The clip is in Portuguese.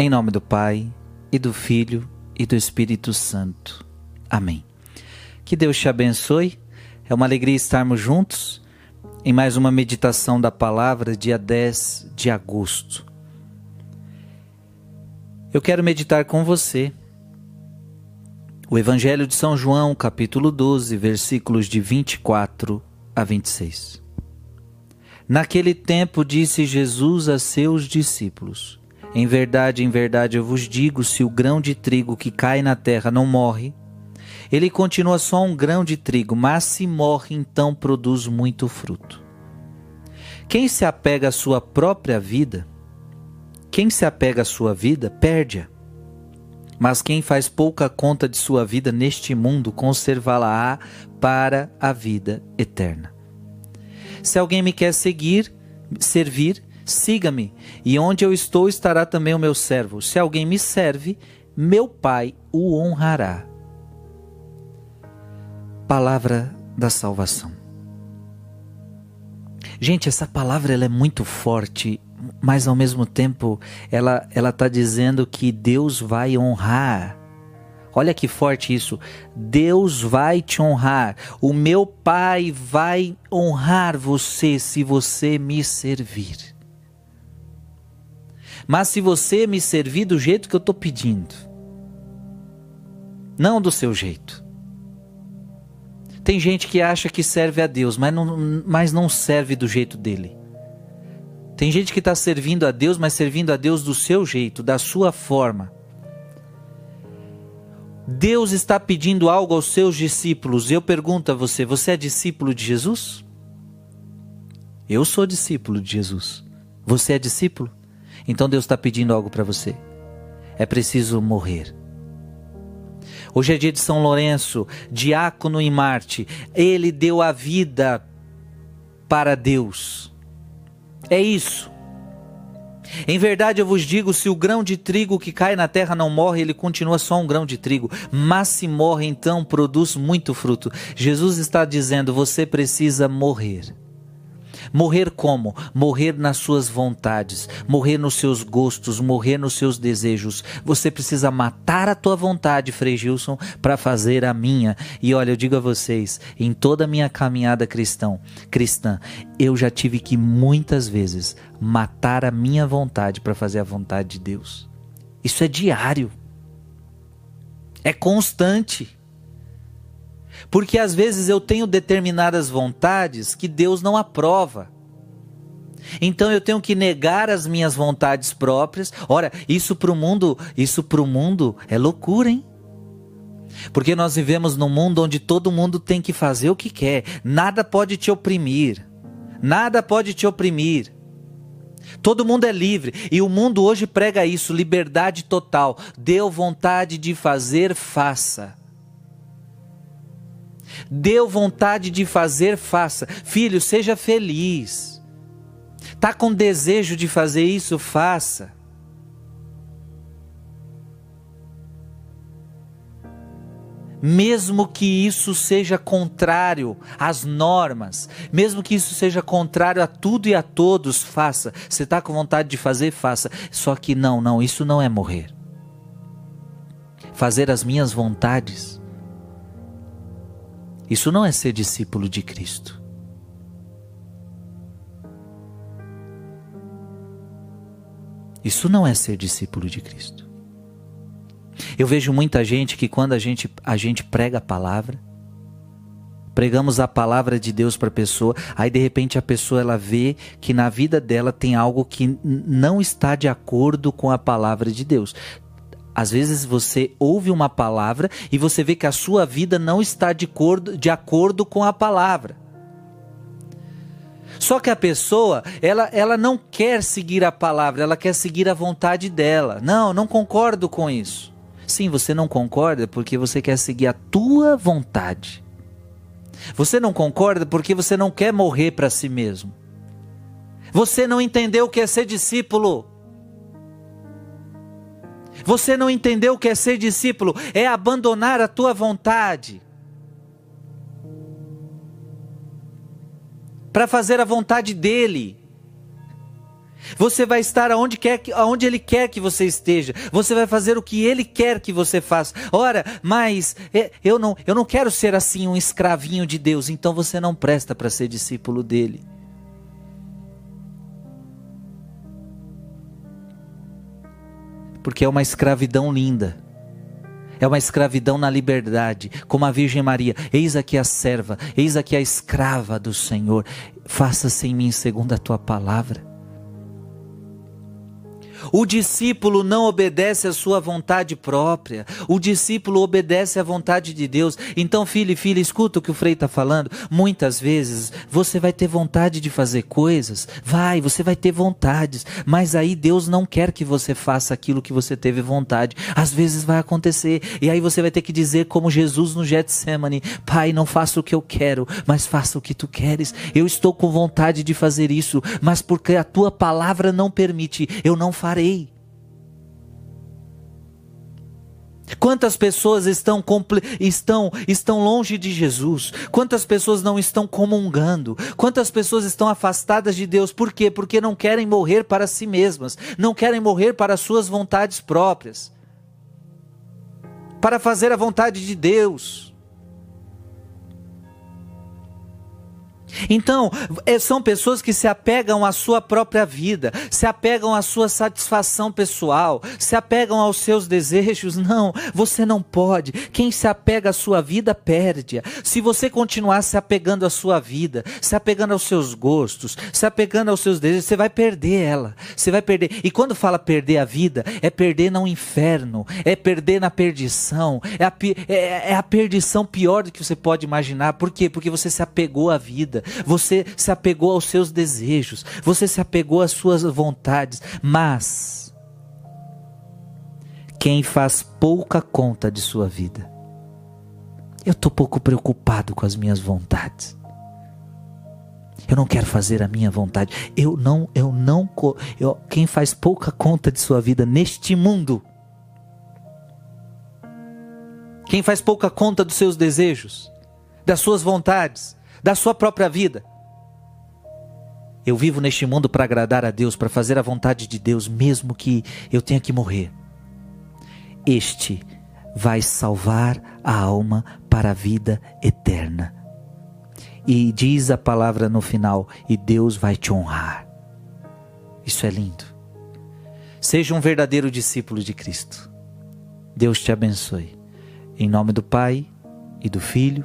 Em nome do Pai, e do Filho, e do Espírito Santo. Amém. Que Deus te abençoe. É uma alegria estarmos juntos em mais uma meditação da palavra, dia 10 de agosto. Eu quero meditar com você o Evangelho de São João, capítulo 12, versículos de 24 a 26. Naquele tempo disse Jesus a seus discípulos: em verdade, em verdade eu vos digo: se o grão de trigo que cai na terra não morre, ele continua só um grão de trigo, mas se morre, então produz muito fruto. Quem se apega à sua própria vida, quem se apega à sua vida, perde-a. Mas quem faz pouca conta de sua vida neste mundo, conservá-la-á para a vida eterna. Se alguém me quer seguir, servir, Siga-me, e onde eu estou estará também o meu servo. Se alguém me serve, meu Pai o honrará. Palavra da salvação. Gente, essa palavra ela é muito forte, mas ao mesmo tempo ela ela está dizendo que Deus vai honrar. Olha que forte isso. Deus vai te honrar. O meu Pai vai honrar você se você me servir. Mas se você me servir do jeito que eu estou pedindo, não do seu jeito. Tem gente que acha que serve a Deus, mas não, mas não serve do jeito dele. Tem gente que está servindo a Deus, mas servindo a Deus do seu jeito, da sua forma. Deus está pedindo algo aos seus discípulos. Eu pergunto a você: você é discípulo de Jesus? Eu sou discípulo de Jesus. Você é discípulo? Então Deus está pedindo algo para você. É preciso morrer. Hoje é dia de São Lourenço, diácono em Marte. Ele deu a vida para Deus. É isso. Em verdade eu vos digo: se o grão de trigo que cai na terra não morre, ele continua só um grão de trigo. Mas se morre, então produz muito fruto. Jesus está dizendo: você precisa morrer. Morrer como? Morrer nas suas vontades, morrer nos seus gostos, morrer nos seus desejos. Você precisa matar a tua vontade, Frei Gilson, para fazer a minha. E olha, eu digo a vocês, em toda a minha caminhada cristão, cristã, eu já tive que muitas vezes matar a minha vontade para fazer a vontade de Deus. Isso é diário. É constante. Porque às vezes eu tenho determinadas vontades que Deus não aprova. Então eu tenho que negar as minhas vontades próprias. Ora, isso para o mundo, isso para o mundo é loucura, hein? Porque nós vivemos num mundo onde todo mundo tem que fazer o que quer. Nada pode te oprimir. Nada pode te oprimir. Todo mundo é livre e o mundo hoje prega isso, liberdade total. Deu vontade de fazer, faça. Deu vontade de fazer, faça. Filho, seja feliz. Tá com desejo de fazer isso, faça. mesmo que isso seja contrário às normas, mesmo que isso seja contrário a tudo e a todos, faça. Você está com vontade de fazer, faça. Só que não, não, isso não é morrer. Fazer as minhas vontades isso não é ser discípulo de Cristo. Isso não é ser discípulo de Cristo. Eu vejo muita gente que quando a gente, a gente prega a palavra, pregamos a palavra de Deus para a pessoa, aí de repente a pessoa ela vê que na vida dela tem algo que não está de acordo com a palavra de Deus. Às vezes você ouve uma palavra e você vê que a sua vida não está de acordo, de acordo com a palavra. Só que a pessoa, ela, ela não quer seguir a palavra, ela quer seguir a vontade dela. Não, não concordo com isso. Sim, você não concorda porque você quer seguir a tua vontade. Você não concorda porque você não quer morrer para si mesmo. Você não entendeu o que é ser discípulo. Você não entendeu o que é ser discípulo? É abandonar a tua vontade. Para fazer a vontade dele. Você vai estar aonde, quer, aonde Ele quer que você esteja. Você vai fazer o que Ele quer que você faça. Ora, mas é, eu não, eu não quero ser assim um escravinho de Deus. Então você não presta para ser discípulo dele. Porque é uma escravidão linda. É uma escravidão na liberdade, como a Virgem Maria. Eis aqui a serva, eis aqui a escrava do Senhor. Faça-se em mim segundo a tua palavra. O discípulo não obedece à sua vontade própria. O discípulo obedece à vontade de Deus. Então, filho e filha, escuta o que o Frei está falando. Muitas vezes você vai ter vontade de fazer coisas. Vai, você vai ter vontades. Mas aí Deus não quer que você faça aquilo que você teve vontade. Às vezes vai acontecer. E aí você vai ter que dizer, como Jesus no Getsemane: Pai, não faça o que eu quero, mas faça o que tu queres. Eu estou com vontade de fazer isso, mas porque a tua palavra não permite, eu não farei farei. Quantas pessoas estão, estão, estão longe de Jesus? Quantas pessoas não estão comungando? Quantas pessoas estão afastadas de Deus? Por quê? Porque não querem morrer para si mesmas, não querem morrer para suas vontades próprias, para fazer a vontade de Deus. Então, é, são pessoas que se apegam à sua própria vida, se apegam à sua satisfação pessoal, se apegam aos seus desejos. Não, você não pode. Quem se apega à sua vida, perde-a. Se você continuar se apegando à sua vida, se apegando aos seus gostos, se apegando aos seus desejos, você vai perder ela. Você vai perder. E quando fala perder a vida, é perder no inferno, é perder na perdição, é a, é, é a perdição pior do que você pode imaginar. Por quê? Porque você se apegou à vida vida, você se apegou aos seus desejos, você se apegou às suas vontades, mas quem faz pouca conta de sua vida, eu estou pouco preocupado com as minhas vontades. Eu não quero fazer a minha vontade. Eu não, eu não, eu, quem faz pouca conta de sua vida neste mundo, quem faz pouca conta dos seus desejos, das suas vontades, da sua própria vida. Eu vivo neste mundo para agradar a Deus, para fazer a vontade de Deus, mesmo que eu tenha que morrer. Este vai salvar a alma para a vida eterna. E diz a palavra no final: e Deus vai te honrar. Isso é lindo. Seja um verdadeiro discípulo de Cristo. Deus te abençoe. Em nome do Pai, e do Filho,